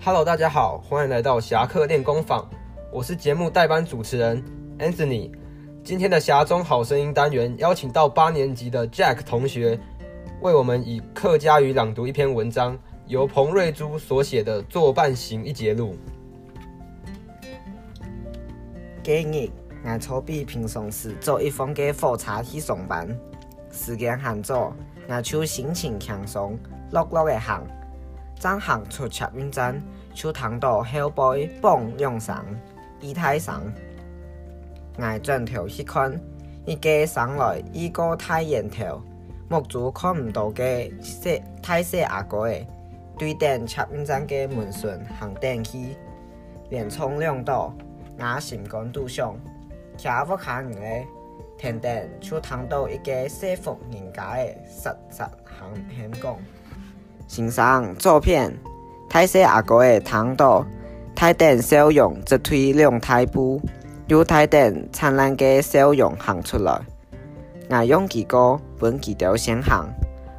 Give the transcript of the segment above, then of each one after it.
Hello，大家好，欢迎来到侠客练功坊，我是节目代班主持人 Anthony。今天的侠中好声音单元邀请到八年级的 Jack 同学，为我们以客家语朗读一篇文章，由彭瑞珠所写的《作伴行一节录》。今日我操比平常时做一封嘅火车去上班，时间很早，我就心情轻松，乐乐的行。刚行出捷运站，就听到后背嘣两声，一太声。我转头去看，一个上来一个太阳头，目珠看唔到嘅细太细阿哥诶，对等捷运站嘅门顺行电去，连冲两道。我心肝都上，徛不下人咧，天顶就听到一个西服人家的实实行险讲。欣赏照片，太细阿哥的听到，太顶笑容直推两大步，由太顶灿烂的笑容行出来。我用几个本几条先行，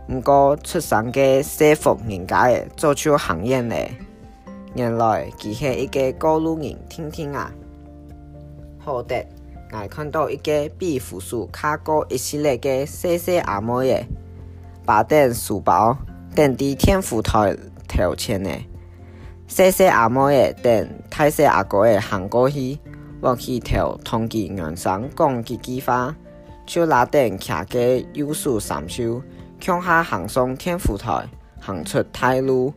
不过出生嘅西服人家的做出行演咧，原来佢系一个过路人，听听啊！好的，我看到一个比扶手卡过一系列嘅细细阿妹嘅，把顶书包顶伫天福台头前嘅，细细阿妹嘅顶太细阿哥嘅行过去，我去头同佢岸上讲几句话，就拉顶徛嘅右手三手，向下行上天福台，行出太路。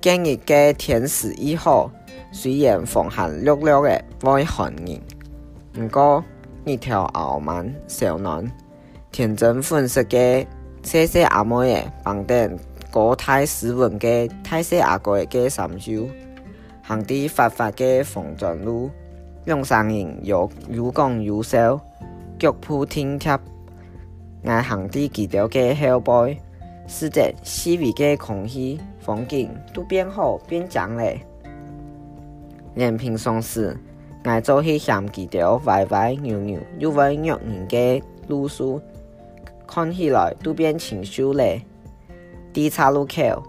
今日嘅天时以好。虽然风寒略略的外寒人，不过一条傲慢小男，天真粉色的细细阿妹的绑顶高太斯文的太细阿哥的三手，行伫发发的风转路，两三人又又讲又笑，脚步挺贴，我行伫几条的后背，使得四围的空气风景都变好变强嘞。连平常时，我做去嫌几条歪歪扭扭又歪扭人嘅路数，看起来都变清秀嘞。第岔路口，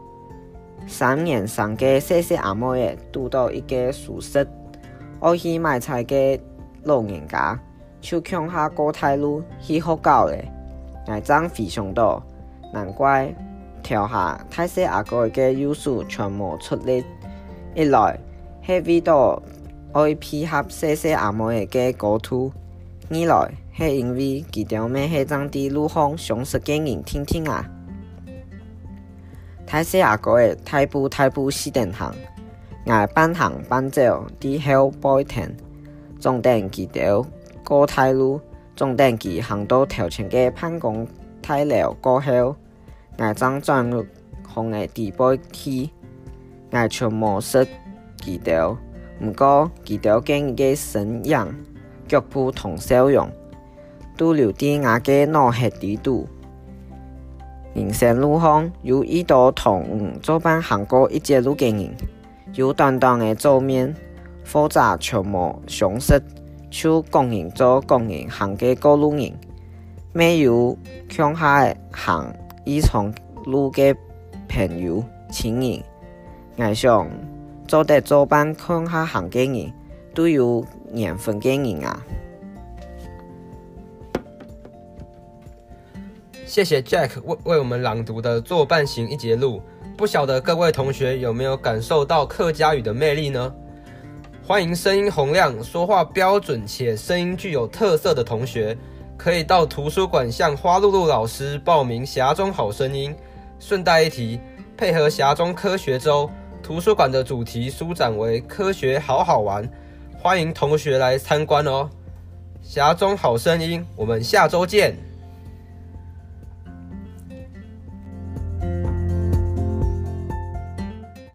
三年上嘅细细阿妹嘅拄到一个熟食，我去买菜嘅老人家，就向下过太路去学教嘞。我真非常多，难怪跳下太细阿哥嘅优势全部出力，一来。系为到爱配合细细阿妹嘅歌图，二来是因为佢条咩系长啲路况详实嘅人听听啊。太细阿哥嘅太步太步四点行，挨半行半走啲后背停，总等佢条过太路，总等佢行到头前嘅潘公太寮过后，挨张转入红嘅地背去，挨全模式。记条，毋过记条经嘅身样、脚步同笑容，都留伫我嘅脑海底度。人生路上有一道同五做伴行过一节路嘅人，有短短嘅走面，复杂全无相识，就共人做共人行嘅过路人，没有向下行依从路嘅朋友、亲人，爱上。做得做班看下行嘅人，都有缘分给人啊！谢谢 Jack 为为我们朗读的《作伴行一节录》，不晓得各位同学有没有感受到客家语的魅力呢？欢迎声音洪亮、说话标准且声音具有特色的同学，可以到图书馆向花露露老师报名《匣中好声音》。顺带一提，配合匣中科学周。图书馆的主题书展为“科学好好玩”，欢迎同学来参观哦！匣中好声音，我们下周见。